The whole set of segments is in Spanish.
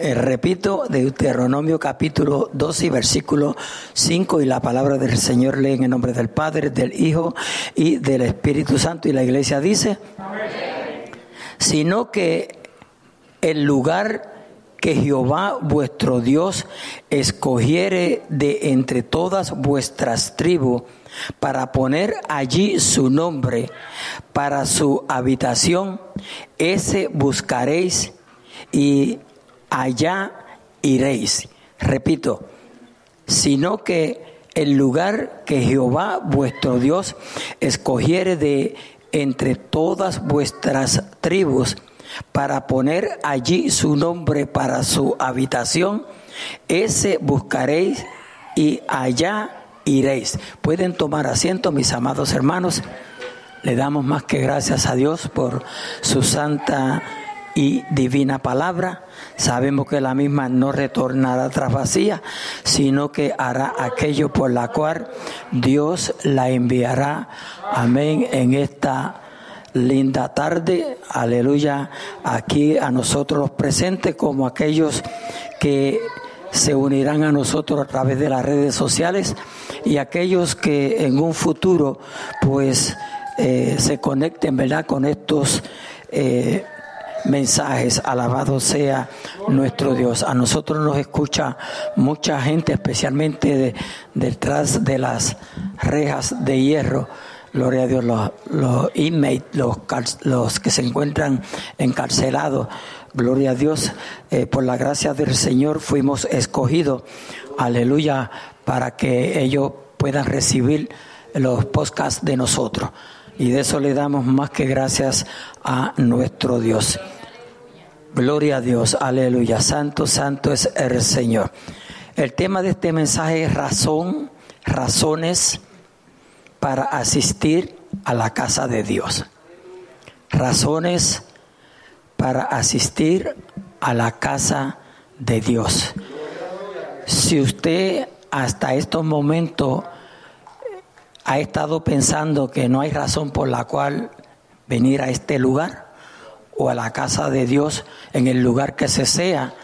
Eh, repito, Deuteronomio capítulo 12, versículo 5, y la palabra del Señor lee en el nombre del Padre, del Hijo y del Espíritu Santo. Y la iglesia dice, sino que el lugar que Jehová vuestro Dios escogiere de entre todas vuestras tribus, para poner allí su nombre, para su habitación, ese buscaréis y allá iréis. Repito, sino que el lugar que Jehová vuestro Dios escogiere de entre todas vuestras tribus para poner allí su nombre para su habitación, ese buscaréis y allá iréis. Pueden tomar asiento, mis amados hermanos. Le damos más que gracias a Dios por su santa y divina palabra. Sabemos que la misma no retornará tras vacía, sino que hará aquello por la cual Dios la enviará. Amén. En esta linda tarde, aleluya, aquí a nosotros los presentes como aquellos que se unirán a nosotros a través de las redes sociales y aquellos que en un futuro pues eh, se conecten, ¿verdad?, con estos eh, mensajes. Alabado sea nuestro Dios. A nosotros nos escucha mucha gente, especialmente detrás de las rejas de hierro. Gloria a Dios, los, los inmates, los, los que se encuentran encarcelados. Gloria a Dios, eh, por la gracia del Señor fuimos escogidos. Aleluya, para que ellos puedan recibir los podcasts de nosotros. Y de eso le damos más que gracias a nuestro Dios. Gloria a Dios, aleluya. Santo, santo es el Señor. El tema de este mensaje es razón, razones para asistir a la casa de Dios. Razones para asistir a la casa de Dios. Si usted hasta estos momentos ha estado pensando que no hay razón por la cual venir a este lugar, o a la casa de Dios en el lugar que se sea,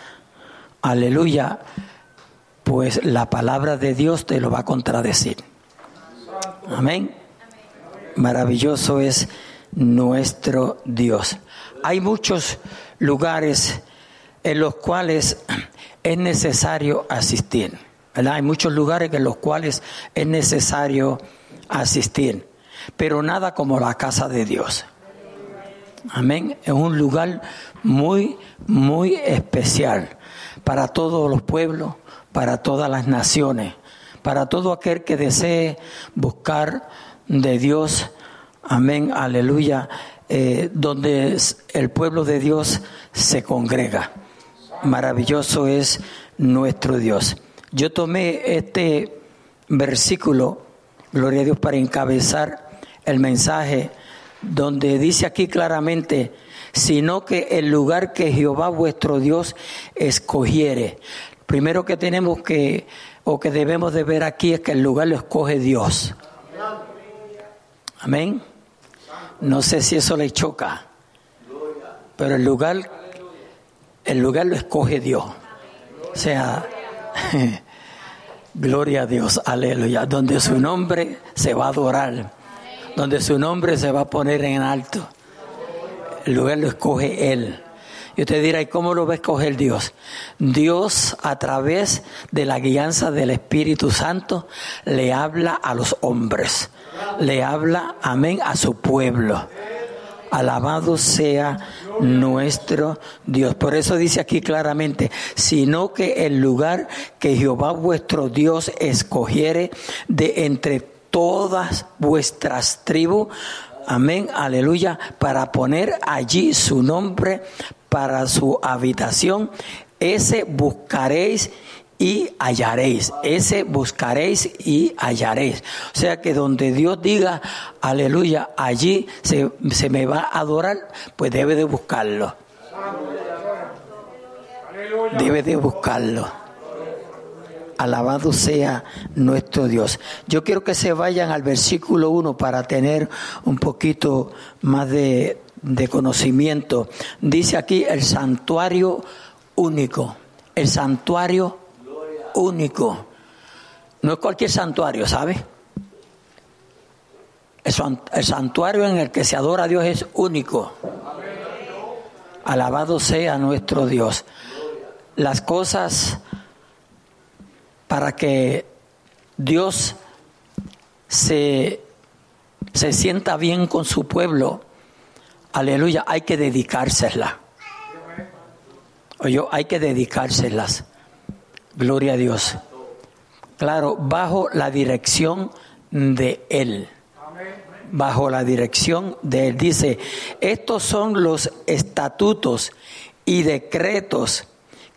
aleluya, pues la palabra de Dios te lo va a contradecir. Amén. Maravilloso es nuestro Dios. Hay muchos lugares en los cuales es necesario asistir. Hay muchos lugares en los cuales es necesario asistir, pero nada como la casa de Dios. Amén. Es un lugar muy, muy especial para todos los pueblos, para todas las naciones, para todo aquel que desee buscar de Dios. Amén, aleluya, eh, donde el pueblo de Dios se congrega. Maravilloso es nuestro Dios. Yo tomé este versículo, gloria a Dios, para encabezar el mensaje donde dice aquí claramente, sino que el lugar que Jehová vuestro Dios escogiere. Primero que tenemos que, o que debemos de ver aquí es que el lugar lo escoge Dios. Amén. No sé si eso le choca, pero el lugar, el lugar lo escoge Dios. O sea, gloria a Dios, aleluya, donde su nombre se va a adorar donde su nombre se va a poner en alto. El lugar lo escoge Él. Y usted dirá, ¿y cómo lo va a escoger Dios? Dios a través de la guianza del Espíritu Santo le habla a los hombres, le habla, amén, a su pueblo. Alabado sea nuestro Dios. Por eso dice aquí claramente, sino que el lugar que Jehová vuestro Dios escogiere de entre todas vuestras tribus, amén, aleluya, para poner allí su nombre para su habitación, ese buscaréis y hallaréis. Ese buscaréis y hallaréis. O sea que donde Dios diga, aleluya, allí se, se me va a adorar, pues debe de buscarlo. Debe de buscarlo. Alabado sea nuestro Dios. Yo quiero que se vayan al versículo 1 para tener un poquito más de, conocimiento. Dice aquí el santuario único. el santuario único. No es cualquier santuario, ¿sabe? El santuario en el que se adora a Dios es único. Alabado sea nuestro Dios. Las cosas para que Dios se, se sienta bien con su pueblo, aleluya, hay que dedicárselas. Oye, hay que dedicárselas. Gloria a Dios. Claro, bajo la dirección de Él. Bajo la dirección de Él. Dice, estos son los estatutos y decretos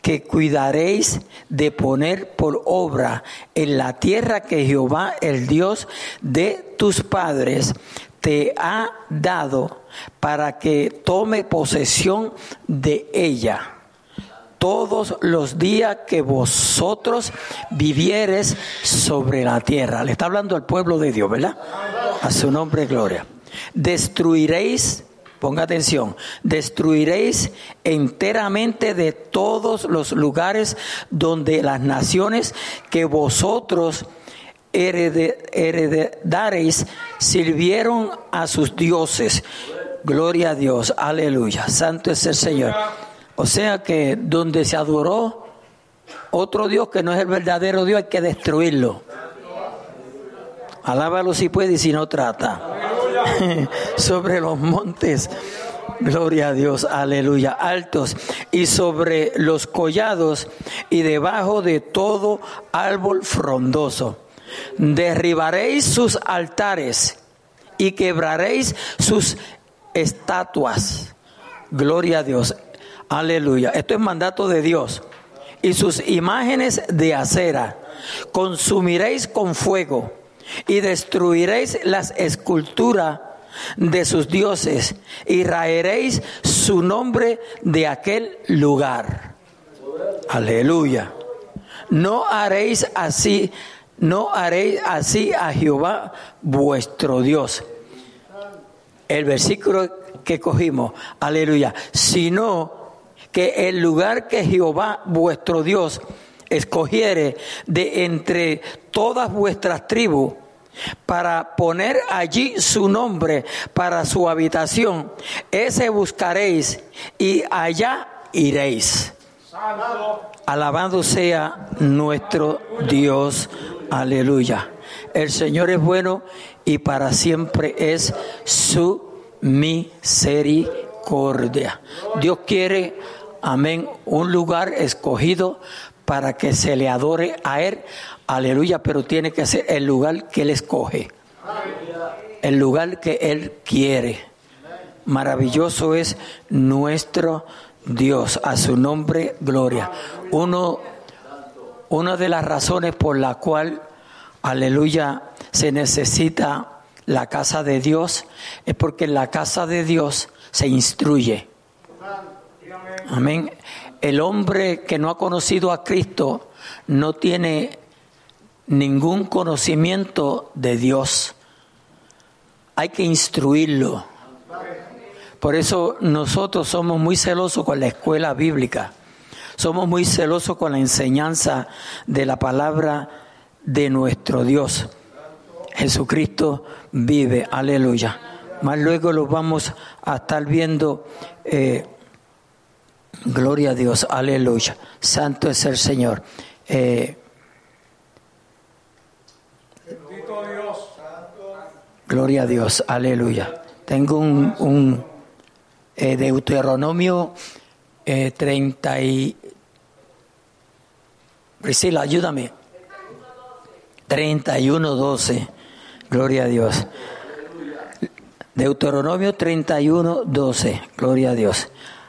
que cuidaréis de poner por obra en la tierra que Jehová, el Dios de tus padres, te ha dado para que tome posesión de ella todos los días que vosotros vivieres sobre la tierra. Le está hablando al pueblo de Dios, ¿verdad? A su nombre, gloria. Destruiréis, ponga atención, destruiréis enteramente de todos los lugares donde las naciones que vosotros heredaréis sirvieron a sus dioses. Gloria a Dios, aleluya. Santo es el Señor. O sea que donde se adoró otro Dios que no es el verdadero Dios, hay que destruirlo. Alábalo si puede y si no trata. sobre los montes, gloria a Dios, aleluya, altos, y sobre los collados y debajo de todo árbol frondoso. Derribaréis sus altares y quebraréis sus estatuas. Gloria a Dios. Aleluya. Esto es mandato de Dios. Y sus imágenes de acera consumiréis con fuego y destruiréis las esculturas de sus dioses y raeréis su nombre de aquel lugar. Aleluya. No haréis así, no haréis así a Jehová vuestro Dios. El versículo que cogimos, aleluya, sino que el lugar que Jehová vuestro Dios escogiere de entre todas vuestras tribus para poner allí su nombre para su habitación, ese buscaréis y allá iréis. Alabado sea nuestro Dios. Aleluya. El Señor es bueno y para siempre es su misericordia. Dios quiere amén, un lugar escogido para que se le adore a Él, aleluya, pero tiene que ser el lugar que Él escoge, el lugar que Él quiere. Maravilloso es nuestro Dios, a su nombre gloria. Uno, una de las razones por la cual, aleluya, se necesita la casa de Dios es porque en la casa de Dios se instruye. Amén. El hombre que no ha conocido a Cristo no tiene ningún conocimiento de Dios. Hay que instruirlo. Por eso nosotros somos muy celosos con la escuela bíblica. Somos muy celosos con la enseñanza de la palabra de nuestro Dios. Jesucristo vive, aleluya. Más luego lo vamos a estar viendo. Eh, Gloria a Dios, aleluya. Santo es el Señor. Eh, Gloria a Dios, aleluya. Tengo un, un eh, Deuteronomio eh, 30 y... Priscila, ayúdame. 31, 12. Gloria a Dios. Deuteronomio 31, 12. Gloria a Dios.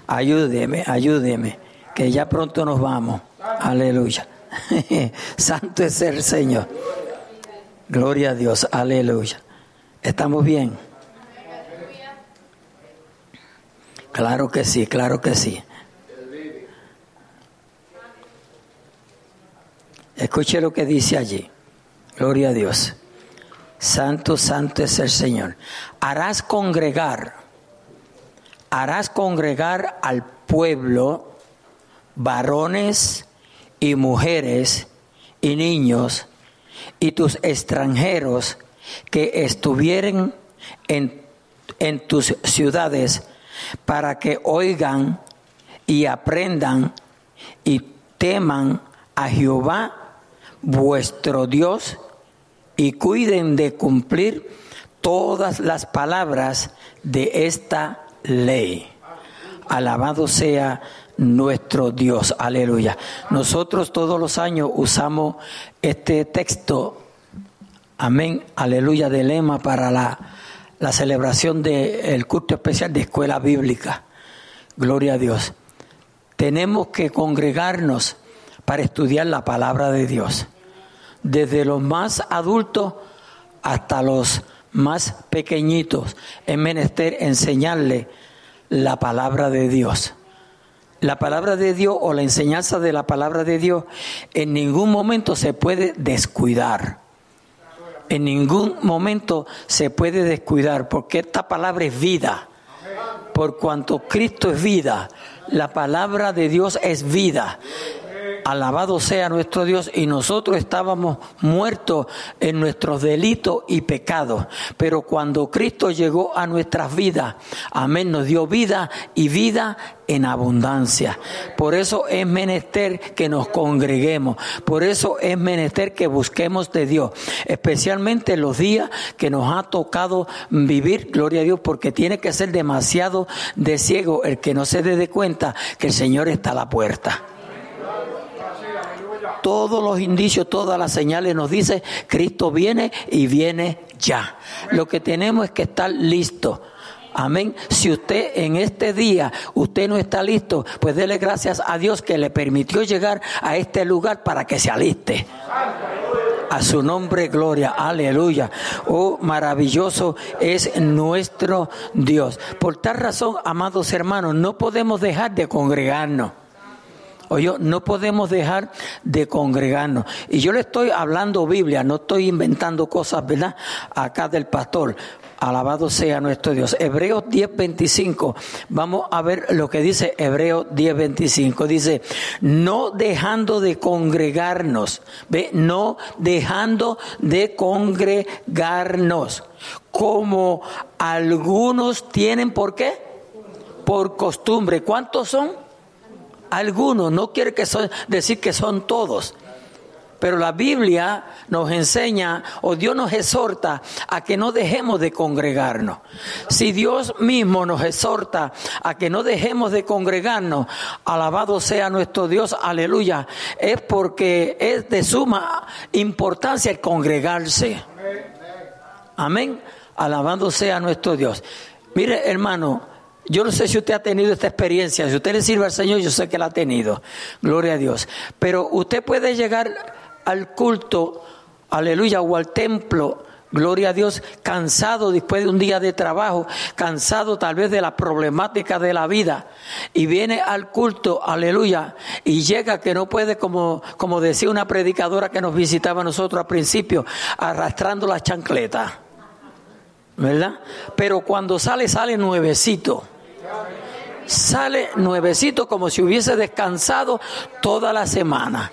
Ayúdeme, ayúdeme, que ya pronto nos vamos. Aleluya. Santo es el Señor. Gloria a Dios, aleluya. ¿Estamos bien? Claro que sí, claro que sí. Escuche lo que dice allí. Gloria a Dios. Santo, santo es el Señor. Harás congregar harás congregar al pueblo, varones y mujeres y niños y tus extranjeros que estuvieren en, en tus ciudades para que oigan y aprendan y teman a Jehová vuestro Dios y cuiden de cumplir todas las palabras de esta ley. Alabado sea nuestro Dios, aleluya. Nosotros todos los años usamos este texto, amén, aleluya, de lema para la, la celebración del culto especial de escuela bíblica. Gloria a Dios. Tenemos que congregarnos para estudiar la palabra de Dios. Desde los más adultos hasta los más pequeñitos, es menester enseñarle la palabra de Dios. La palabra de Dios o la enseñanza de la palabra de Dios en ningún momento se puede descuidar. En ningún momento se puede descuidar porque esta palabra es vida. Por cuanto Cristo es vida, la palabra de Dios es vida. Alabado sea nuestro Dios y nosotros estábamos muertos en nuestros delitos y pecados. Pero cuando Cristo llegó a nuestras vidas, amén, nos dio vida y vida en abundancia. Por eso es menester que nos congreguemos. Por eso es menester que busquemos de Dios. Especialmente los días que nos ha tocado vivir, gloria a Dios, porque tiene que ser demasiado de ciego el que no se dé cuenta que el Señor está a la puerta todos los indicios, todas las señales nos dice Cristo viene y viene ya. Lo que tenemos es que estar listos. Amén. Si usted en este día, usted no está listo, pues dele gracias a Dios que le permitió llegar a este lugar para que se aliste. A su nombre, gloria, aleluya. Oh, maravilloso es nuestro Dios. Por tal razón, amados hermanos, no podemos dejar de congregarnos. Oye, no podemos dejar de congregarnos. Y yo le estoy hablando Biblia, no estoy inventando cosas, ¿verdad? Acá del pastor. Alabado sea nuestro Dios. Hebreos 10:25. Vamos a ver lo que dice Hebreos 10:25. Dice, no dejando de congregarnos. ¿Ve? No dejando de congregarnos. Como algunos tienen, ¿por qué? Por costumbre. ¿Cuántos son? Algunos, no quiere que decir que son todos. Pero la Biblia nos enseña o Dios nos exhorta a que no dejemos de congregarnos. Si Dios mismo nos exhorta a que no dejemos de congregarnos, alabado sea nuestro Dios, aleluya, es porque es de suma importancia el congregarse. Amén. Alabado sea nuestro Dios. Mire, hermano, yo no sé si usted ha tenido esta experiencia, si usted le sirve al Señor, yo sé que la ha tenido, gloria a Dios. Pero usted puede llegar al culto, aleluya, o al templo, gloria a Dios, cansado después de un día de trabajo, cansado tal vez de la problemática de la vida, y viene al culto, aleluya, y llega que no puede, como, como decía una predicadora que nos visitaba a nosotros al principio, arrastrando la chancleta. ¿verdad? Pero cuando sale, sale nuevecito sale nuevecito como si hubiese descansado toda la semana.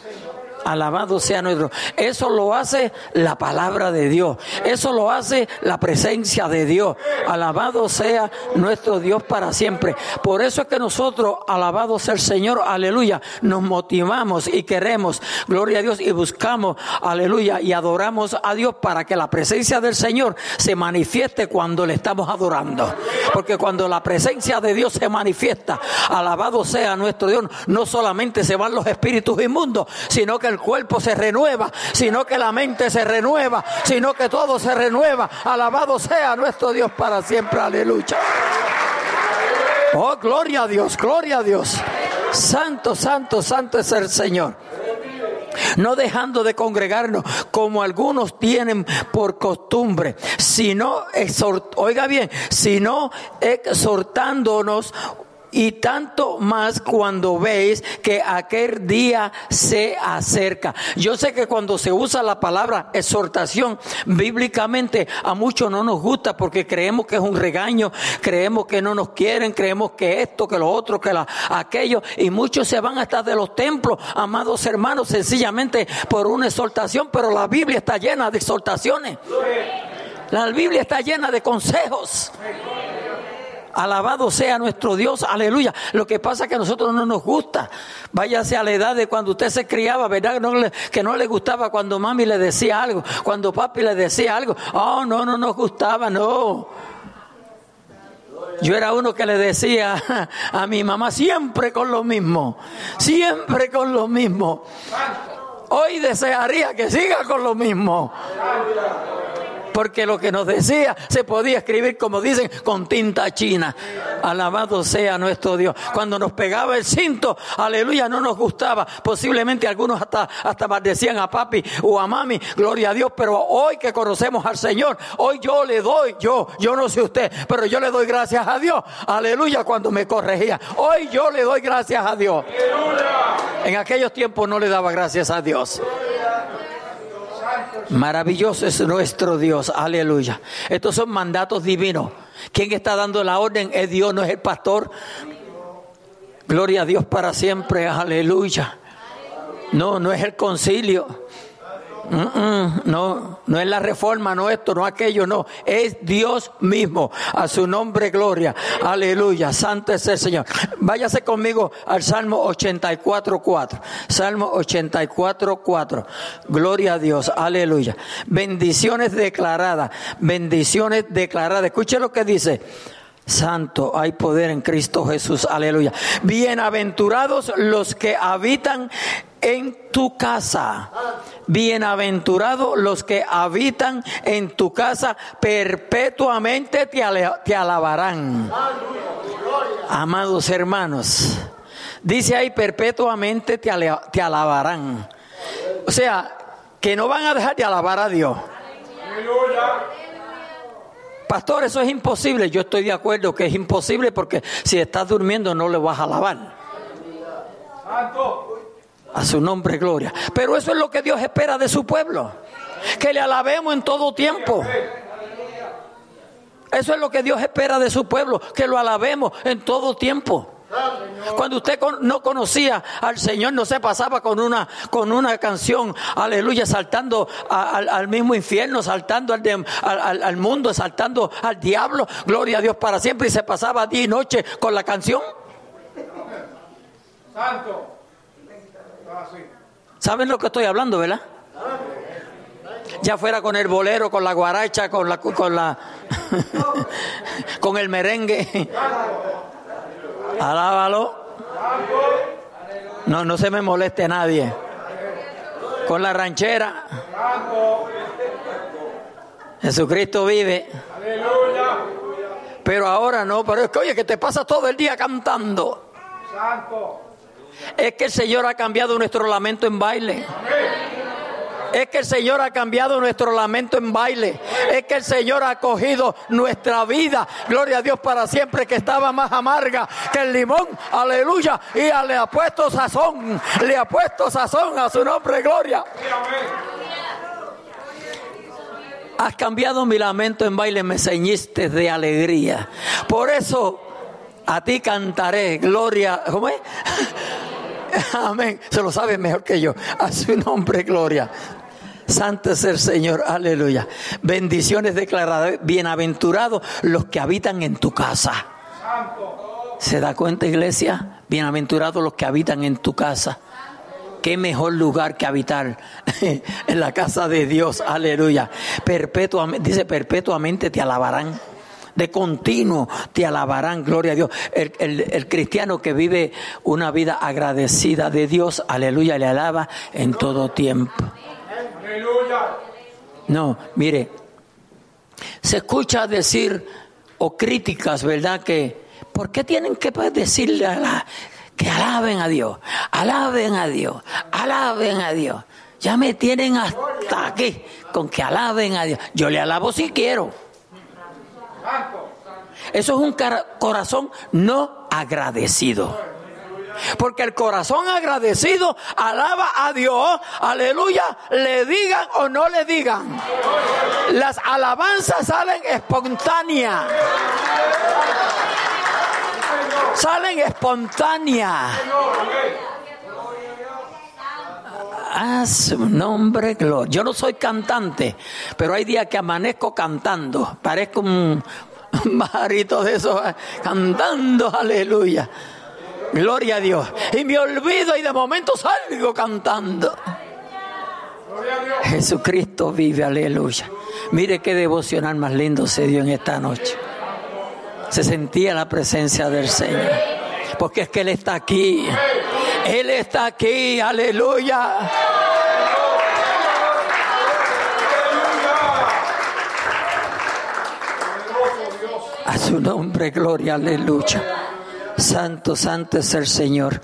Alabado sea nuestro. Eso lo hace la palabra de Dios. Eso lo hace la presencia de Dios. Alabado sea nuestro Dios para siempre. Por eso es que nosotros, alabado sea el Señor, aleluya, nos motivamos y queremos, gloria a Dios, y buscamos, aleluya, y adoramos a Dios para que la presencia del Señor se manifieste cuando le estamos adorando. Porque cuando la presencia de Dios se manifiesta, alabado sea nuestro Dios, no solamente se van los espíritus inmundos, sino que el cuerpo se renueva, sino que la mente se renueva, sino que todo se renueva. Alabado sea nuestro Dios para siempre, aleluya. Oh, gloria a Dios, gloria a Dios. Santo, santo, santo es el Señor no dejando de congregarnos como algunos tienen por costumbre, sino, oiga bien, sino exhortándonos y tanto más cuando veis que aquel día se acerca. Yo sé que cuando se usa la palabra exhortación, bíblicamente a muchos no nos gusta porque creemos que es un regaño, creemos que no nos quieren, creemos que esto, que lo otro, que la, aquello, y muchos se van hasta de los templos, amados hermanos, sencillamente por una exhortación, pero la Biblia está llena de exhortaciones. La Biblia está llena de consejos. Alabado sea nuestro Dios, aleluya. Lo que pasa es que a nosotros no nos gusta. Váyase a la edad de cuando usted se criaba, ¿verdad? que no le gustaba cuando mami le decía algo, cuando papi le decía algo. Oh, no, no nos gustaba, no. Yo era uno que le decía a mi mamá siempre con lo mismo, siempre con lo mismo. Hoy desearía que siga con lo mismo porque lo que nos decía se podía escribir, como dicen, con tinta china. Alabado sea nuestro Dios. Cuando nos pegaba el cinto, aleluya, no nos gustaba. Posiblemente algunos hasta, hasta maldecían a papi o a mami, gloria a Dios, pero hoy que conocemos al Señor, hoy yo le doy, yo, yo no sé usted, pero yo le doy gracias a Dios. Aleluya, cuando me corregía. Hoy yo le doy gracias a Dios. En aquellos tiempos no le daba gracias a Dios. Maravilloso es nuestro Dios, aleluya. Estos son mandatos divinos. ¿Quién está dando la orden? Es Dios, no es el pastor. Gloria a Dios para siempre, aleluya. No, no es el concilio no, no es la reforma, no esto, no aquello, no. Es Dios mismo. A su nombre, gloria. Aleluya. Santo es el Señor. Váyase conmigo al Salmo 84, 4. Salmo 84, 4. Gloria a Dios. Aleluya. Bendiciones declaradas. Bendiciones declaradas. Escuche lo que dice. Santo, hay poder en Cristo Jesús, aleluya. Bienaventurados los que habitan en tu casa. Bienaventurados los que habitan en tu casa, perpetuamente te, alabarán. Amados hermanos, dice ahí, perpetuamente te, te alabarán. O sea, que no van a dejar de alabar a Dios. Pastor, eso es imposible. Yo estoy de acuerdo que es imposible porque si estás durmiendo no le vas a alabar. A su nombre, gloria. Pero eso es lo que Dios espera de su pueblo. Que le alabemos en todo tiempo. Eso es lo que Dios espera de su pueblo. Que lo alabemos en todo tiempo. Cuando usted no conocía al Señor, no se pasaba con una, con una canción, aleluya, saltando al, mismo infierno, saltando al, al, mundo, saltando al diablo, gloria a Dios para siempre, y se pasaba día y noche con la canción. Santo. ¿Saben lo que estoy hablando, verdad? Ya fuera con el bolero, con la guaracha, con la, con la, con el merengue. Alábalo. No, no se me moleste nadie. Con la ranchera. Jesucristo vive. Pero ahora no, pero es que oye, que te pasa todo el día cantando. Es que el Señor ha cambiado nuestro lamento en baile es que el Señor ha cambiado nuestro lamento en baile. Es que el Señor ha cogido nuestra vida, gloria a Dios para siempre, que estaba más amarga que el limón, aleluya, y le ha puesto sazón, le ha puesto sazón a su nombre, gloria. Has cambiado mi lamento en baile, me ceñiste de alegría. Por eso a ti cantaré, gloria, ¿cómo es? Amén. Se lo sabe mejor que yo. A su nombre, gloria. Santo es el Señor, aleluya. Bendiciones declaradas. Bienaventurados los que habitan en tu casa. ¿Se da cuenta, iglesia? Bienaventurados los que habitan en tu casa. Qué mejor lugar que habitar en la casa de Dios, aleluya. Perpetuamente, dice, perpetuamente te alabarán de continuo te alabarán, gloria a Dios. El, el, cristiano que vive una vida agradecida de Dios, aleluya, le alaba en todo tiempo. No, mire, se escucha decir o críticas, ¿verdad? Que, ¿por qué tienen que decirle a la, que alaben a Dios? Alaben a Dios, alaben a Dios. Ya me tienen hasta aquí con que alaben a Dios. Yo le alabo si quiero. Eso es un corazón no agradecido. Porque el corazón agradecido alaba a Dios, aleluya, le digan o no le digan. Las alabanzas salen espontáneas. Salen espontáneas. A su nombre. Yo no soy cantante, pero hay días que amanezco cantando. Parezco un marito de esos, cantando, aleluya. Gloria a Dios. Y me olvido y de momento salgo cantando. Jesucristo vive, aleluya. Mire qué devocional más lindo se dio en esta noche. Se sentía la presencia del Señor. Porque es que Él está aquí. Él está aquí, aleluya. A su nombre, gloria, aleluya. Santo, santo es el Señor.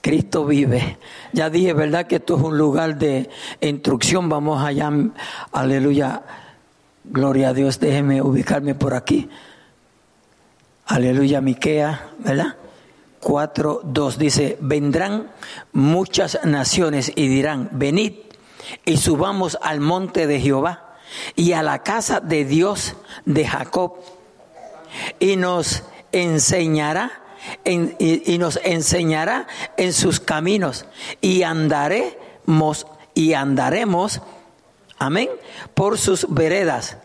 Cristo vive. Ya dije, ¿verdad? Que esto es un lugar de instrucción. Vamos allá. Aleluya. Gloria a Dios. Déjeme ubicarme por aquí. Aleluya, Miquea, ¿verdad? 4, 2 dice, vendrán muchas naciones y dirán, venid y subamos al monte de Jehová y a la casa de Dios de Jacob y nos enseñará y, nos enseñará en sus caminos y andaremos y andaremos amén por sus veredas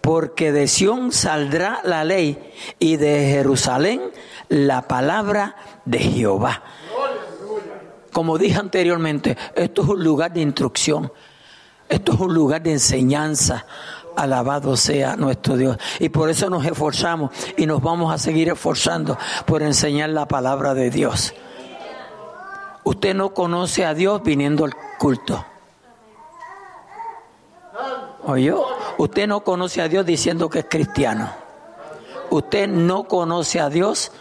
porque de Sión saldrá la ley y de Jerusalén la palabra de Jehová. Como dije anteriormente, esto es un lugar de instrucción, esto es un lugar de enseñanza. Alabado sea nuestro Dios. Y por eso nos esforzamos y nos vamos a seguir esforzando por enseñar la palabra de Dios. Usted no conoce a Dios viniendo al culto. Oye, usted no conoce a Dios diciendo que es cristiano. Usted no conoce a Dios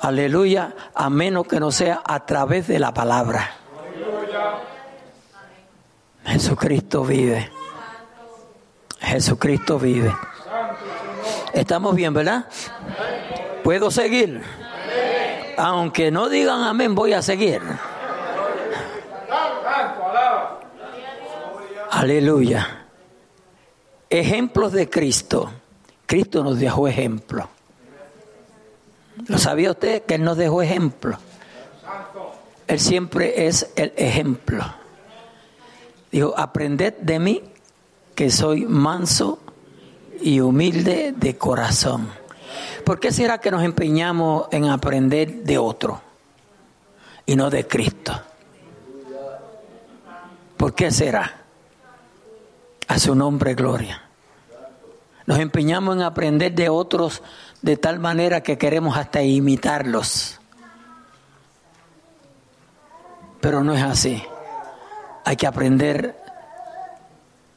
Aleluya, a menos que no sea a través de la palabra. Jesucristo vive. Jesucristo vive. Estamos bien, ¿verdad? ¿Puedo seguir? Aunque no digan amén, voy a seguir. Aleluya. Ejemplos de Cristo. Cristo nos dejó ejemplo. ¿Lo sabía usted que Él nos dejó ejemplo? Él siempre es el ejemplo. Dijo, aprended de mí que soy manso y humilde de corazón. ¿Por qué será que nos empeñamos en aprender de otro y no de Cristo? ¿Por qué será? A su nombre, gloria. Nos empeñamos en aprender de otros de tal manera que queremos hasta imitarlos. Pero no es así. Hay que aprender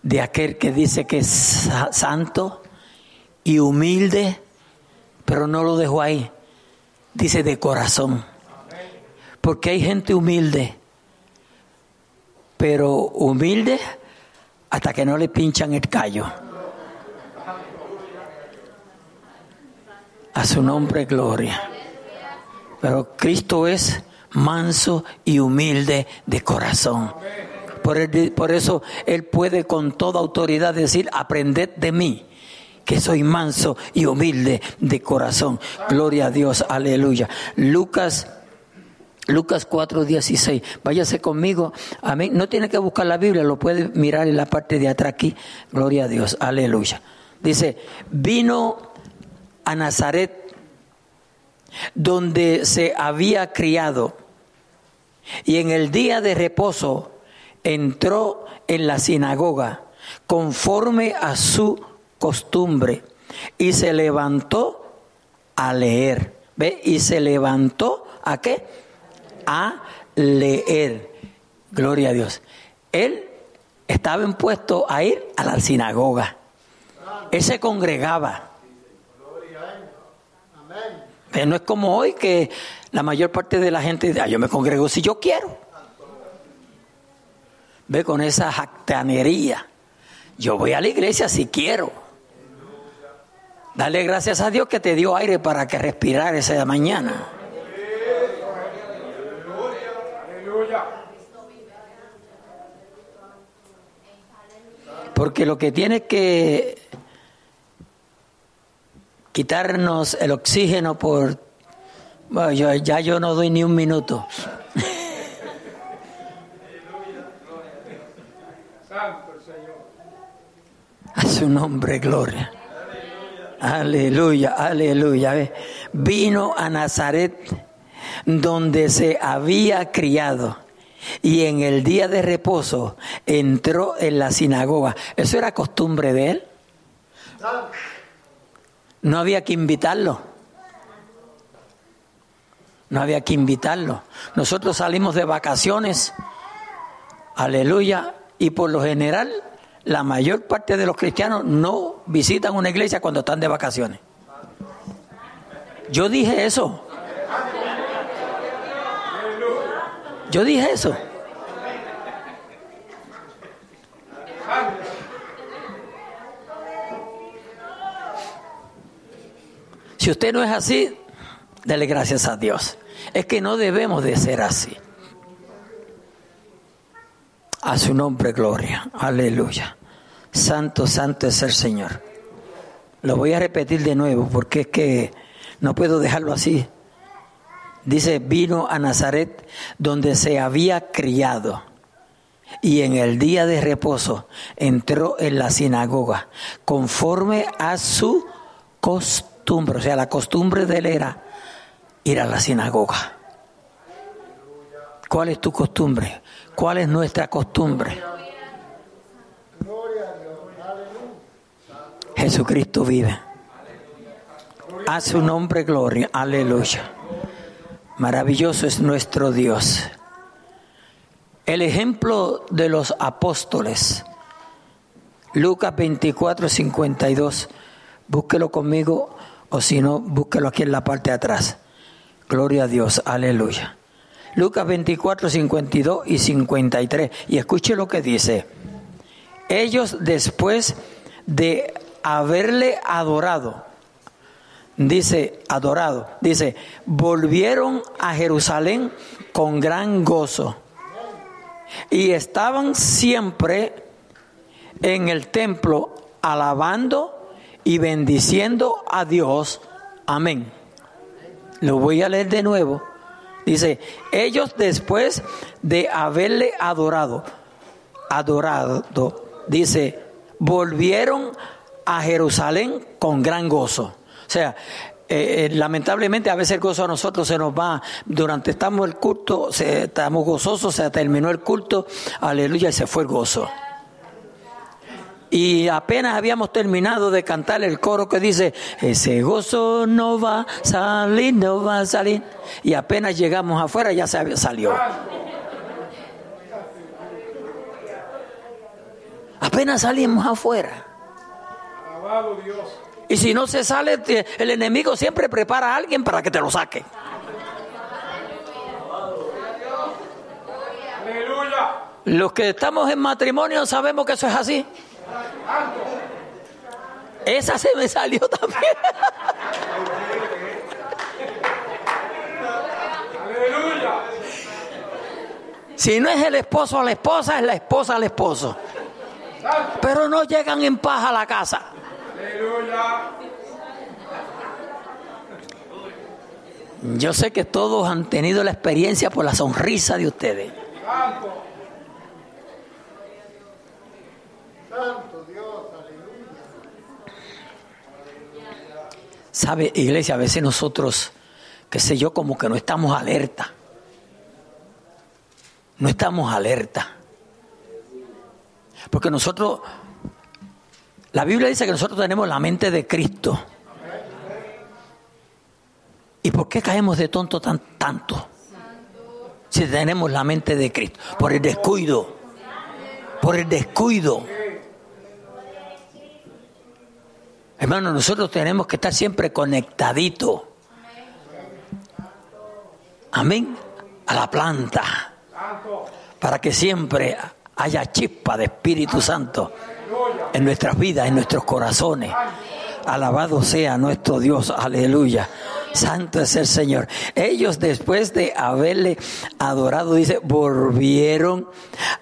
de aquel que dice que es santo y humilde, pero no lo dejo ahí. Dice de corazón. Porque hay gente humilde, pero humilde hasta que no le pinchan el callo. A su nombre, gloria. Pero Cristo es manso y humilde de corazón. Por, eso Él puede con toda autoridad decir, aprended de mí, que soy manso y humilde de corazón. Gloria a Dios, aleluya. Lucas Lucas 4:16. Váyase conmigo. Amén. No tiene que buscar la Biblia, lo puede mirar en la parte de atrás aquí. Gloria a Dios. Aleluya. Dice, vino a Nazaret, donde se había criado, y en el día de reposo entró en la sinagoga conforme a su costumbre y se levantó a leer. ¿Ve? Y se levantó a qué? A leer. Gloria a Dios. Él estaba impuesto a ir a la sinagoga. Él se congregaba. Eh, no es como hoy que la mayor parte de la gente dice, ah, yo me congrego si yo quiero. Ve con esa jactanería. Yo voy a la iglesia si quiero. Dale gracias a Dios que te dio aire para que respirar esa mañana. Porque lo que tiene que quitarnos el oxígeno por... Bueno, ya yo no doy ni un minuto. Su nombre, gloria. Aleluya, aleluya. Vino a Nazaret donde se había criado y en el día de reposo entró en la sinagoga. ¿Eso era costumbre de él? No había que invitarlo. No había que invitarlo. Nosotros salimos de vacaciones, aleluya, y por lo general la mayor parte de los cristianos no visitan una iglesia cuando están de vacaciones. Yo dije eso. Yo dije eso. Si usted no es así, dele gracias a Dios. Es que no debemos de ser así. A su nombre, gloria. Aleluya. Santo, santo es el Señor. Lo voy a repetir de nuevo porque es que no puedo dejarlo así. Dice, vino a Nazaret donde se había criado y en el día de reposo entró en la sinagoga conforme a su costumbre. O sea, la costumbre de él era ir a la sinagoga. ¿Cuál es tu costumbre? ¿Cuál es nuestra costumbre? Jesucristo vive. A su nombre gloria. Aleluya. Maravilloso es nuestro Dios. El ejemplo de los apóstoles. Lucas 24, 52. Búsquelo conmigo o si no, búsquelo aquí en la parte de atrás. Gloria a Dios. Aleluya. Lucas 24, 52 y 53. Y escuche lo que dice. Ellos después de haberle adorado, dice, adorado, dice, volvieron a Jerusalén con gran gozo y estaban siempre en el templo alabando y bendiciendo a Dios. Amén. Lo voy a leer de nuevo. Dice, ellos después de haberle adorado, adorado, dice, volvieron a Jerusalén con gran gozo. O sea, eh, eh, lamentablemente a veces el gozo a nosotros se nos va durante estamos el culto, estamos gozosos, se terminó el culto, aleluya, y se fue el gozo. Y apenas habíamos terminado de cantar el coro que dice, ese gozo no va a salir, no va a salir. Y apenas llegamos afuera ya se salió. Apenas salimos afuera. Y si no se sale, el enemigo siempre prepara a alguien para que te lo saque. Los que estamos en matrimonio sabemos que eso es así. Esa se me salió también. Si no es el esposo a la esposa, es la esposa al esposo. Pero no llegan en paz a la casa. Yo sé que todos han tenido la experiencia por la sonrisa de ustedes. Sabe, iglesia, a veces nosotros, qué sé yo, como que no estamos alerta. No estamos alerta. Porque nosotros, la Biblia dice que nosotros tenemos la mente de Cristo. ¿Y por qué caemos de tonto tan tanto? Si tenemos la mente de Cristo. Por el descuido. Por el descuido. Hermano, nosotros tenemos que estar siempre conectaditos. Amén. A la planta. Para que siempre haya chispa de Espíritu Santo en nuestras vidas, en nuestros corazones. Alabado sea nuestro Dios, aleluya. Santo es el Señor. Ellos después de haberle adorado, dice, volvieron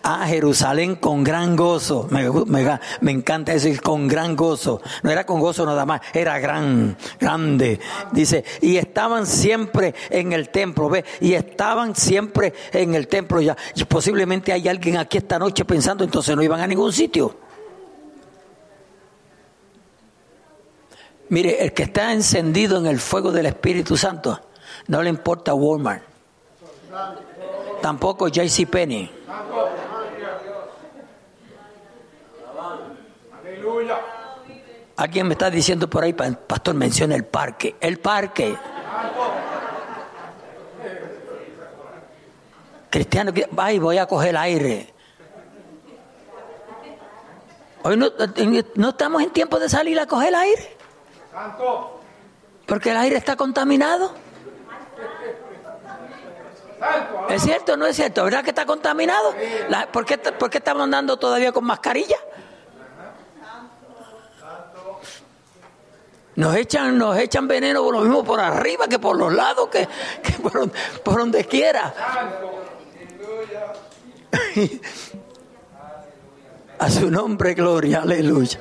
a Jerusalén con gran gozo. Me, encanta decir con gran gozo. No era con gozo nada más, era gran, grande. Dice, y estaban siempre en el templo, ¿ve? Y estaban siempre en el templo ya. Y posiblemente hay alguien aquí esta noche pensando, entonces no iban a ningún sitio. Mire, el que está encendido en el fuego del Espíritu Santo, no le importa Walmart, tampoco JC Penny. Alguien me está diciendo por ahí, pastor, menciona el parque. El parque. Cristiano, ay, voy a coger aire. Hoy no, no estamos en tiempo de salir a coger aire. Porque el aire está contaminado. ¿Es cierto o no es cierto? ¿Verdad que está contaminado? ¿por, qué, ¿Por qué estamos andando todavía con mascarilla? Nos echan, nos echan veneno por lo mismo por arriba que por los lados, que, por, por, donde quiera. A su nombre, gloria, aleluya.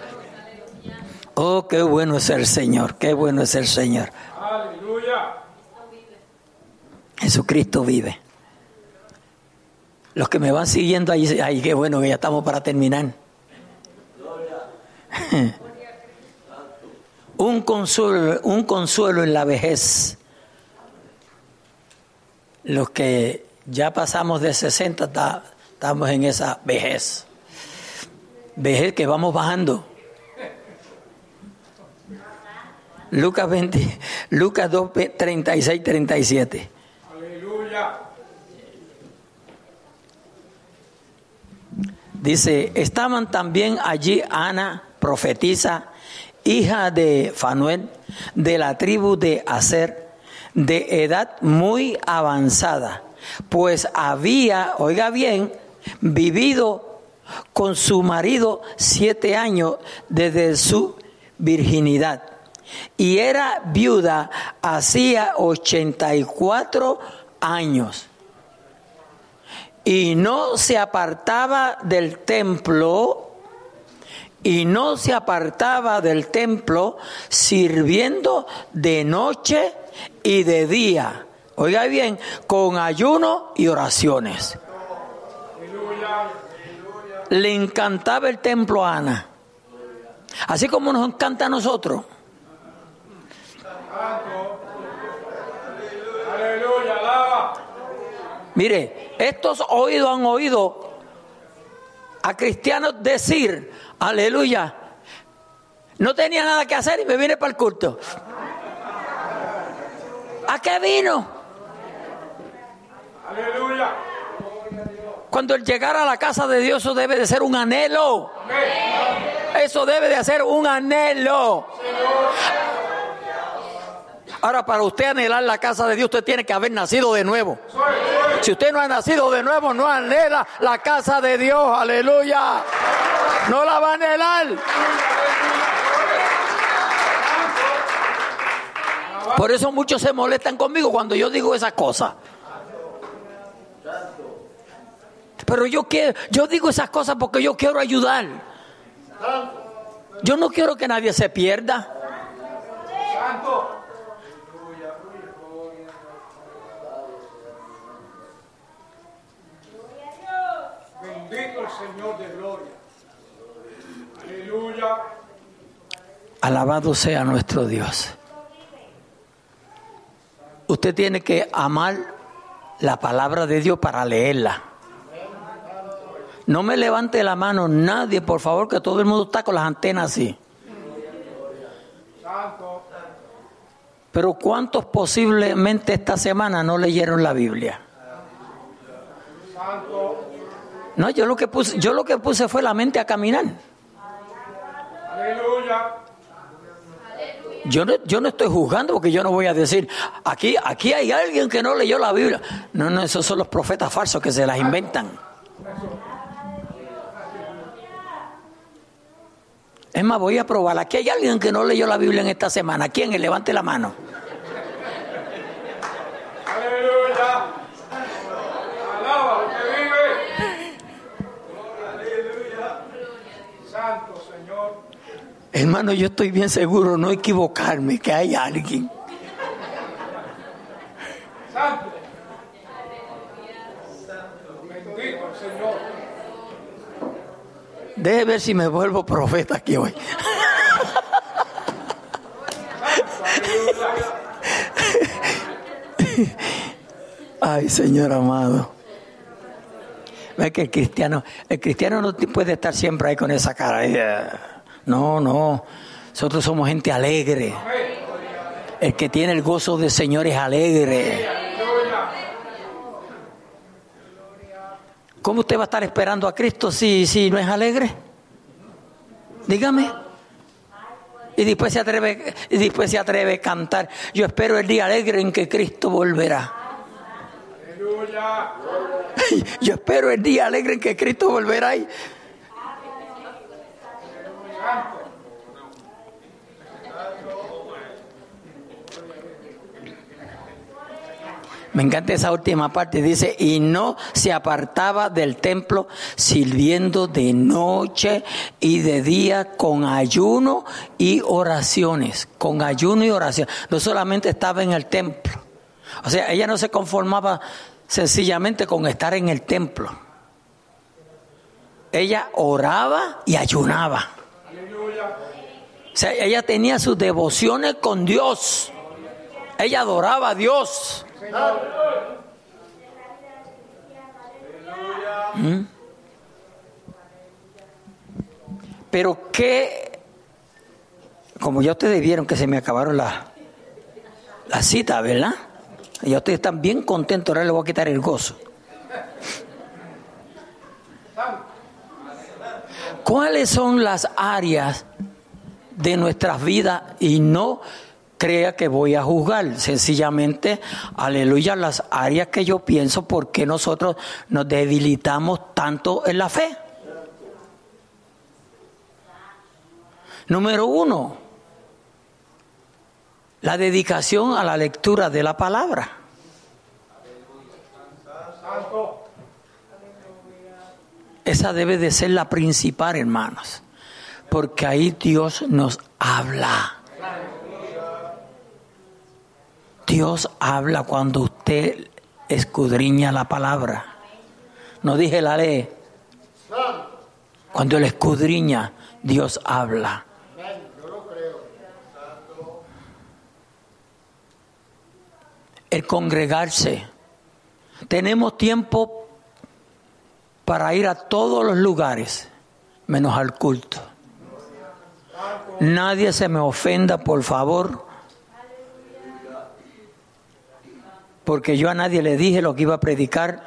Oh, qué bueno es el Señor, qué bueno es el Señor. Aleluya. Jesucristo vive. Los que me van siguiendo ahí, ay, qué bueno que ya estamos para terminar. un consuelo, un consuelo en la vejez. Los que ya pasamos de 60 estamos en esa vejez. Vejez que vamos bajando. Lucas 20, Lucas 2, 36, 37. Aleluya. Dice, estaban también allí Ana, profetisa, hija de Fanuel, de la tribu de Aser, de edad muy avanzada, pues había, oiga bien, vivido con su marido siete años desde su virginidad y era viuda hacía 84 años y no se apartaba del templo y no se apartaba del templo sirviendo de noche y de día. Oiga bien, con ayuno y oraciones. Le encantaba el templo a Ana. Así como nos encanta a nosotros. Mire, estos oídos han oído a cristianos decir, aleluya, no tenía nada que hacer y me vine para el culto. ¿A qué vino? Aleluya. Cuando el llegar a la casa de Dios eso debe de ser un anhelo. Eso debe de ser un anhelo. Ahora, para usted anhelar la casa de Dios, usted tiene que haber nacido de nuevo. Si usted no ha nacido de nuevo, no anhela la casa de Dios. Aleluya. No la va a anhelar. Por eso muchos se molestan conmigo cuando yo digo esas cosas. Pero yo quiero, yo digo esas cosas porque yo quiero ayudar. Yo no quiero que nadie se pierda. Santo. Señor de gloria. Aleluya. Alabado sea nuestro Dios. Usted tiene que amar la palabra de Dios para leerla. No me levante la mano nadie, por favor, que todo el mundo está con las antenas así. Pero ¿cuántos posiblemente esta semana no leyeron la Biblia? Santo. No, yo lo que puse, yo lo que puse fue la mente a caminar. Aleluya. Yo no, yo no estoy juzgando porque yo no voy a decir, aquí, aquí hay alguien que no leyó la Biblia. No, no, esos son los profetas falsos que se las inventan. Es más, voy a probar. Aquí hay alguien que no leyó la Biblia en esta semana. ¿Quién? Levante la mano. Aleluya. Alaba lo que vive. Aleluya. Santo Señor. Hermano, yo estoy bien seguro, no equivocarme, que hay alguien. Deje ver si me vuelvo profeta aquí hoy. Ay, Señor amado. Ve que el cristiano, el cristiano no puede estar siempre ahí con esa cara. No, no. Nosotros somos gente alegre. El que tiene el gozo del Señor es alegre. ¿Cómo usted va a estar esperando a Cristo si, si no es alegre? Dígame. Y después se atreve, y después se atreve a cantar. Yo espero el día alegre en que Cristo volverá. Aleluya. Yo espero el día alegre en que Cristo volverá. Y Me encanta esa última parte. Dice, y no se apartaba del templo sirviendo de noche y de día con ayuno y oraciones. Con ayuno y oración. No solamente estaba en el templo. O sea, ella no se conformaba sencillamente con estar en el templo. Ella oraba y ayunaba. O sea, ella tenía sus devociones con Dios. Ella adoraba a Dios. ¿Mm? Pero que, como ya ustedes vieron que se me acabaron las la citas, ¿verdad? Ya ustedes están bien contentos, ahora les voy a quitar el gozo. ¿Cuáles son las áreas de nuestras vidas y no crea que voy a juzgar, sencillamente, aleluya, las áreas que yo pienso porque nosotros nos debilitamos tanto en la fe. Número uno, la dedicación a la lectura de la palabra. Esa debe de ser la principal, hermanos, porque ahí Dios nos habla. Dios habla cuando usted escudriña la palabra. No dije la ley. Cuando él escudriña, Dios habla. El congregarse. Tenemos tiempo para ir a todos los lugares, menos al culto. Nadie se me ofenda, por favor. porque yo a nadie le dije lo que iba a predicar,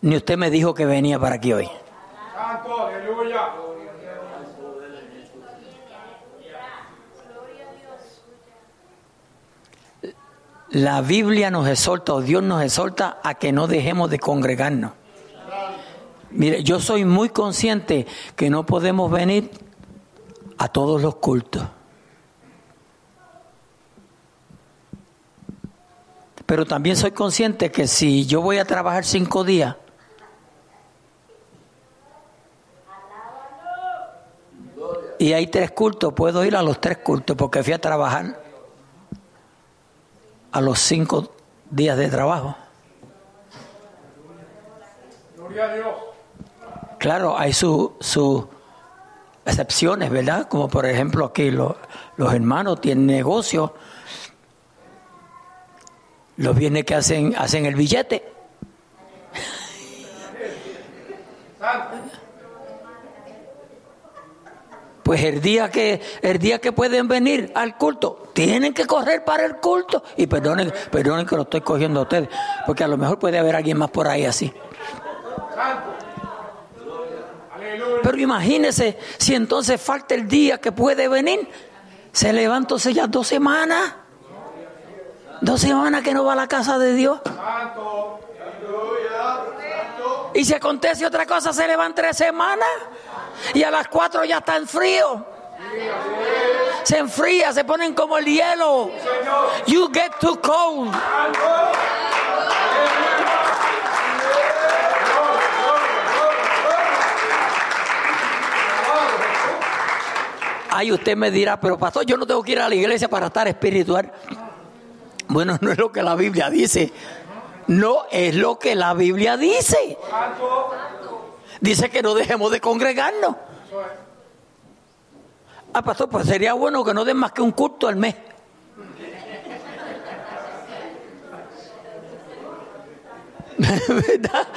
ni usted me dijo que venía para aquí hoy. La Biblia nos exhorta, o Dios nos exhorta a que no dejemos de congregarnos. Mire, yo soy muy consciente que no podemos venir a todos los cultos. Pero también soy consciente que si yo voy a trabajar cinco días, y hay tres cultos, puedo ir a los tres cultos porque fui a trabajar a los cinco días de trabajo. Gloria a Dios. Claro, hay sus su excepciones, ¿verdad? Como por ejemplo aquí lo, los hermanos tienen negocios, los bienes que hacen, hacen el billete. Pues el día que el día que pueden venir al culto, tienen que correr para el culto. Y perdonen, perdonen que lo estoy cogiendo a ustedes, porque a lo mejor puede haber alguien más por ahí así. Pero imagínese si entonces falta el día que puede venir. Se levantó ya dos semanas. Dos semanas que no va a la casa de Dios. Y si acontece otra cosa, se le van tres semanas. Y a las 4 ya está en frío. Se enfría, se ponen como el hielo. You get too cold. Ay, usted me dirá, pero pastor, yo no tengo que ir a la iglesia para estar espiritual. Bueno, no es lo que la Biblia dice. No es lo que la Biblia dice. Dice que no dejemos de congregarnos. Ah, pastor, pues sería bueno que no den más que un culto al mes. ¿Verdad?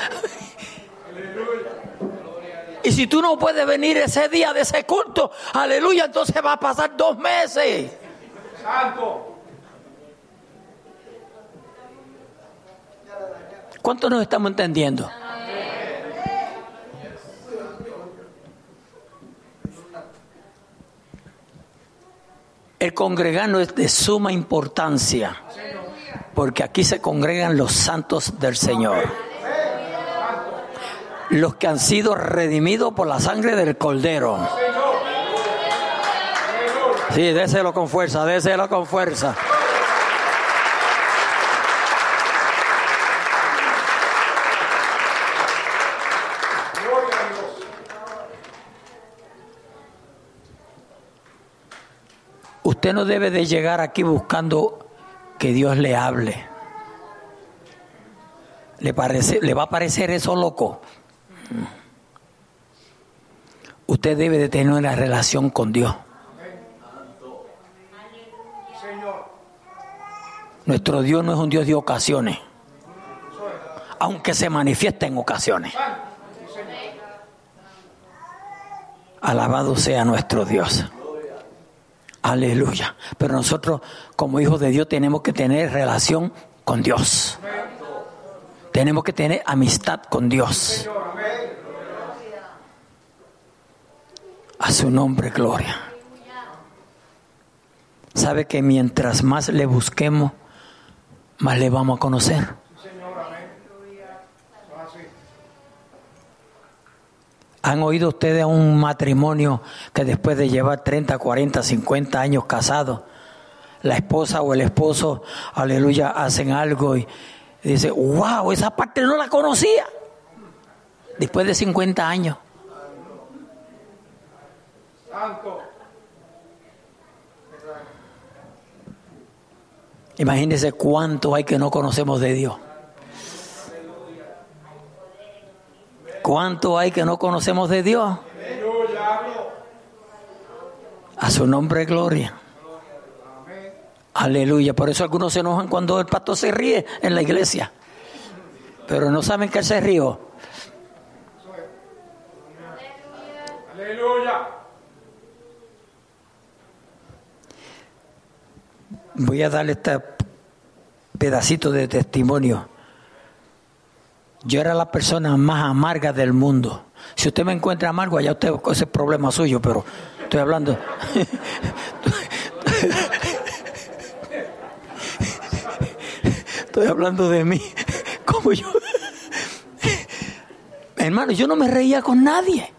Y si tú no puedes venir ese día de ese culto, aleluya, entonces va a pasar dos meses. Santo. ¿Cuánto nos estamos entendiendo? El congregano es de suma importancia, porque aquí se congregan los santos del Señor, los que han sido redimidos por la sangre del Cordero. Sí, déselo con fuerza, déselo con fuerza. Usted no debe de llegar aquí buscando que Dios le hable. ¿Le, parece, ¿Le va a parecer eso loco? Usted debe de tener una relación con Dios. Nuestro Dios no es un Dios de ocasiones, aunque se manifiesta en ocasiones. Alabado sea nuestro Dios. Aleluya. Pero nosotros como hijos de Dios tenemos que tener relación con Dios. Tenemos que tener amistad con Dios. Señor, amén. A su nombre, gloria. Sabe que mientras más le busquemos, más le vamos a conocer. ¿Han oído ustedes a un matrimonio que después de llevar 30, 40, 50 años casados, la esposa o el esposo, aleluya, hacen algo y dice, wow, esa parte no la conocía? Después de 50 años. Santo. Imagínense cuánto hay que no conocemos de Dios. ¿Cuánto hay que no conocemos de Dios? A su nombre, gloria. Aleluya. Por eso algunos se enojan cuando el pastor se ríe en la iglesia. Pero no saben que él se rió. Aleluya. Voy a darle este pedacito de testimonio. Yo era la persona más amarga del mundo. Si usted me encuentra amargo, allá usted ese es problema suyo, pero estoy hablando. Estoy hablando de mí. Como yo. Hermano, yo no me reía con nadie.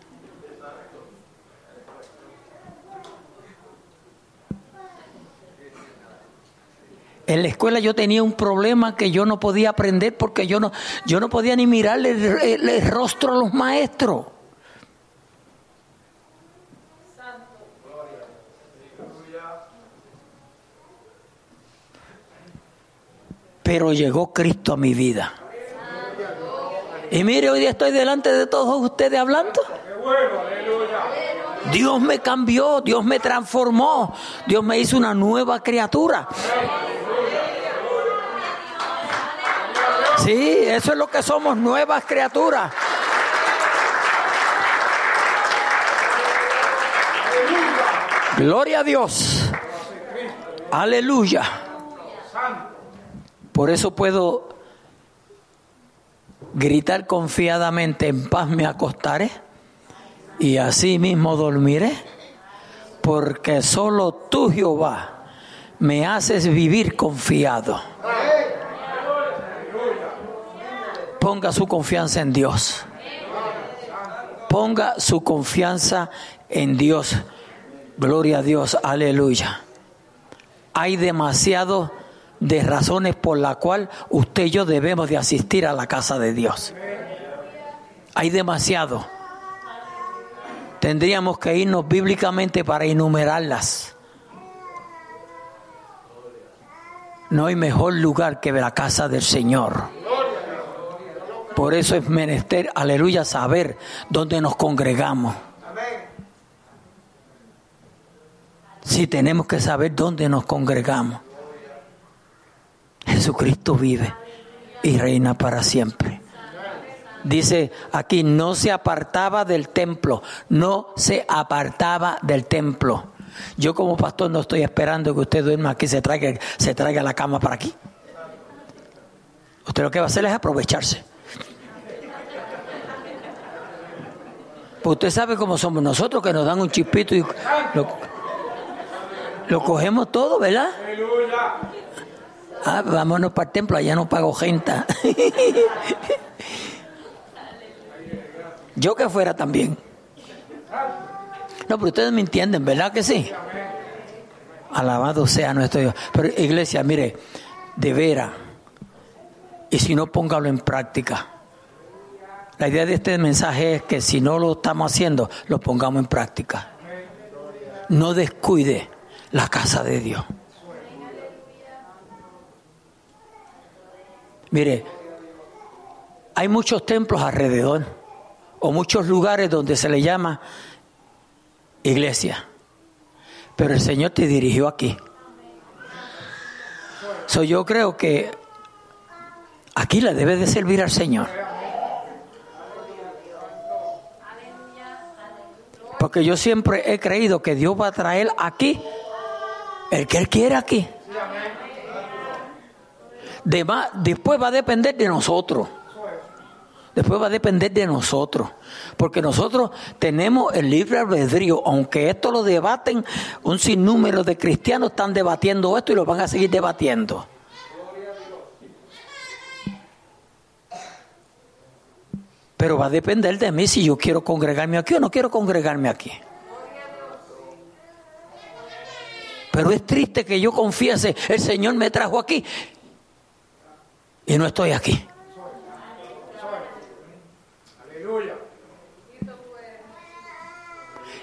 En la escuela yo tenía un problema que yo no podía aprender porque yo no, yo no podía ni mirarle el, el- rostro a los maestros. Pero llegó Cristo a mi vida. Y mire, hoy día estoy delante de todos ustedes hablando. Dios me cambió, Dios me transformó, Dios me hizo una nueva criatura. Sí, eso es lo que somos, nuevas criaturas. Gloria a Dios. Aleluya. Por eso puedo gritar confiadamente, en paz me acostaré y así mismo dormiré, porque solo tú, Jehová, me haces vivir confiado. Ponga su confianza en Dios. Ponga su confianza en Dios. Gloria a Dios, aleluya. Hay demasiado de razones por la cual usted y yo debemos de asistir a la casa de Dios. Hay demasiado. Tendríamos que irnos bíblicamente para enumerarlas. No hay mejor lugar que la casa del Señor. Por eso es menester, aleluya, saber dónde nos congregamos. Si tenemos que saber dónde nos congregamos. Jesucristo vive y reina para siempre. Dice aquí, no se apartaba del templo, no se apartaba del templo. Yo como pastor no estoy esperando que usted duerma aquí, se traiga, se traiga la cama para aquí. Usted lo que va a hacer es aprovecharse. Pues usted sabe cómo somos nosotros, que nos dan un chispito y lo, cogemos todo, ¿verdad? Ah, vámonos para el templo, allá no pago gente. Yo que fuera también. No, pero ustedes me entienden, ¿verdad que sí? Alabado sea nuestro Dios. Pero iglesia, mire, de veras, y si no, póngalo en práctica. La idea de este mensaje es que si no lo estamos haciendo, lo pongamos en práctica. No descuide la casa de Dios. Mire, hay muchos templos alrededor o muchos lugares donde se le llama iglesia. Pero el Señor te dirigió aquí. So, yo creo que aquí le debe de servir al Señor. Porque yo siempre he creído que Dios va a traer aquí el que Él quiere aquí. Dema- después va a depender de nosotros. Después va a depender de nosotros. Porque nosotros tenemos el libre albedrío. Aunque esto lo debaten, un sinnúmero de cristianos están debatiendo esto y lo van a seguir debatiendo. Pero va a depender de mí si yo quiero congregarme aquí o no quiero congregarme aquí. Pero es triste que yo confiese, el Señor me trajo aquí y no estoy aquí.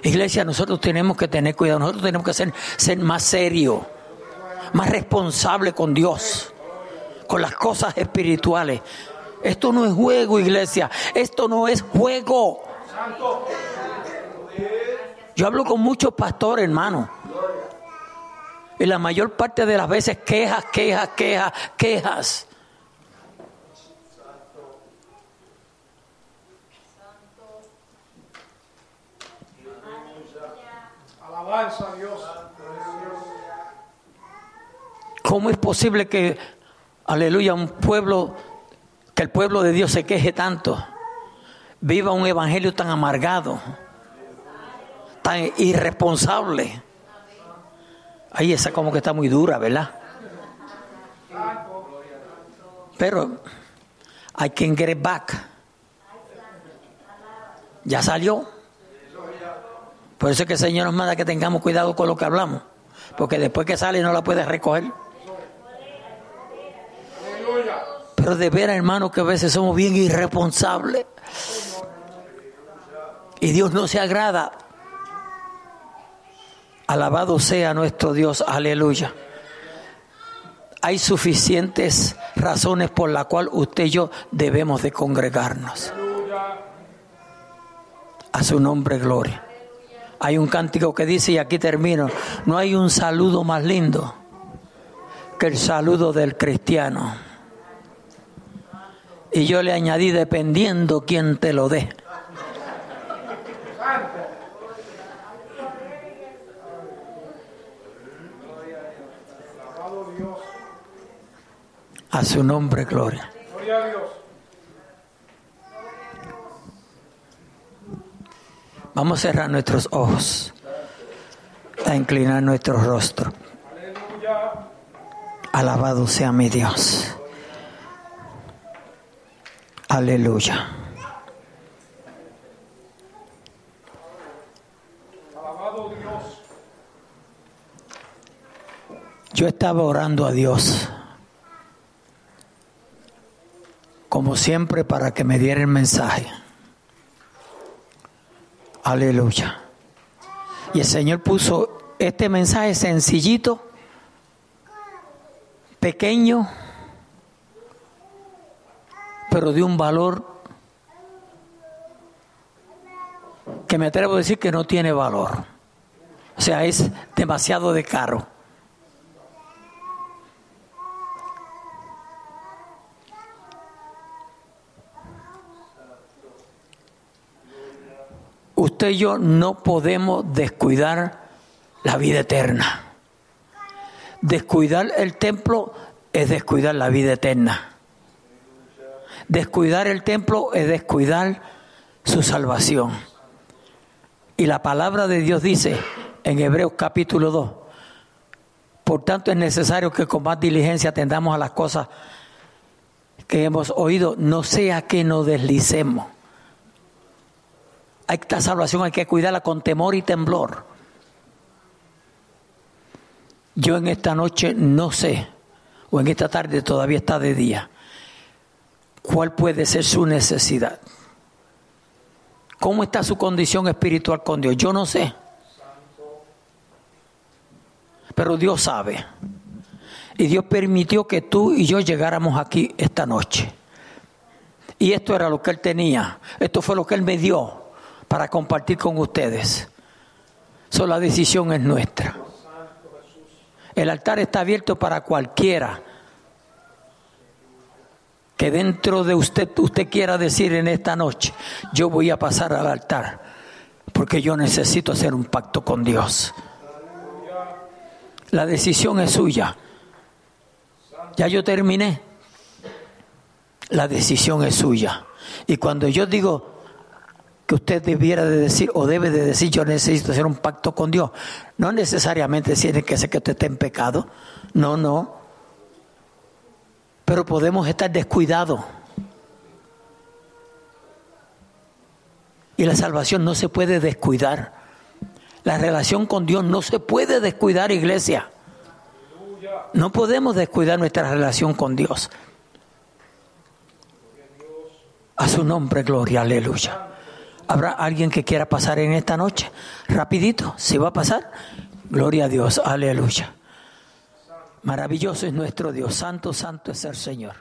Iglesia, nosotros tenemos que tener cuidado, nosotros tenemos que ser, ser más serios, más responsables con Dios, con las cosas espirituales. Esto no es juego, iglesia, esto no es juego. Yo hablo con muchos pastores, hermano. Y la mayor parte de las veces quejas, quejas, quejas, quejas. Alabanza a Dios. ¿Cómo es posible que, aleluya, un pueblo, el pueblo de Dios se queje tanto? Viva un evangelio tan amargado, tan irresponsable. Ahí esa como que está muy dura, ¿verdad? Pero I can get back. Ya salió. Por eso es que el Señor nos manda que tengamos cuidado con lo que hablamos. Porque después que sale no la puedes recoger. Aleluya. Pero de veras, hermano, que a veces somos bien irresponsables. Y Dios no se agrada. Alabado sea nuestro Dios, aleluya. Hay suficientes razones por las cuales usted y yo debemos de congregarnos. A su nombre, gloria. Hay un cántico que dice, y aquí termino, no hay un saludo más lindo que el saludo del cristiano. Y yo le añadí, dependiendo quién te lo dé. Alabado Dios. A su nombre, gloria. Gloria a Dios. Vamos a cerrar nuestros ojos, a inclinar nuestro rostro. Alabado sea mi Dios. Aleluya. Yo estaba orando a Dios, como siempre, para que me diera el mensaje. Aleluya. Y el Señor puso este mensaje sencillito, pequeño pero de un valor que me atrevo a decir que no tiene valor. O sea, es demasiado de caro. Usted y yo no podemos descuidar la vida eterna. Descuidar el templo es descuidar la vida eterna. Descuidar el templo es descuidar su salvación. Y la palabra de Dios dice en Hebreos capítulo 2, por tanto es necesario que con más diligencia atendamos a las cosas que hemos oído, no sea que nos deslicemos. Esta salvación hay que cuidarla con temor y temblor. Yo en esta noche no sé, o en esta tarde todavía está de día, cuál puede ser su necesidad. ¿Cómo está su condición espiritual con Dios? Yo no sé. Pero Dios sabe. Y Dios permitió que tú y yo llegáramos aquí esta noche. Y esto era lo que Él tenía. Esto fue lo que Él me dio para compartir con ustedes. So, la decisión es nuestra. El altar está abierto para cualquiera que dentro de usted usted quiera decir en esta noche, yo voy a pasar al altar porque yo necesito hacer un pacto con Dios. La decisión es suya. Ya yo terminé. La decisión es suya. Y cuando yo digo que usted debiera de decir o debe de decir yo necesito hacer un pacto con Dios, no necesariamente tiene que ser que usted esté en pecado. No, no. Pero podemos estar descuidados. Y la salvación no se puede descuidar. La relación con Dios no se puede descuidar, iglesia. No podemos descuidar nuestra relación con Dios. A su nombre, gloria, aleluya. ¿Habrá alguien que quiera pasar en esta noche? Rapidito, ¿se va a pasar? Gloria a Dios, aleluya. Maravilloso es nuestro Dios, santo, santo es el Señor.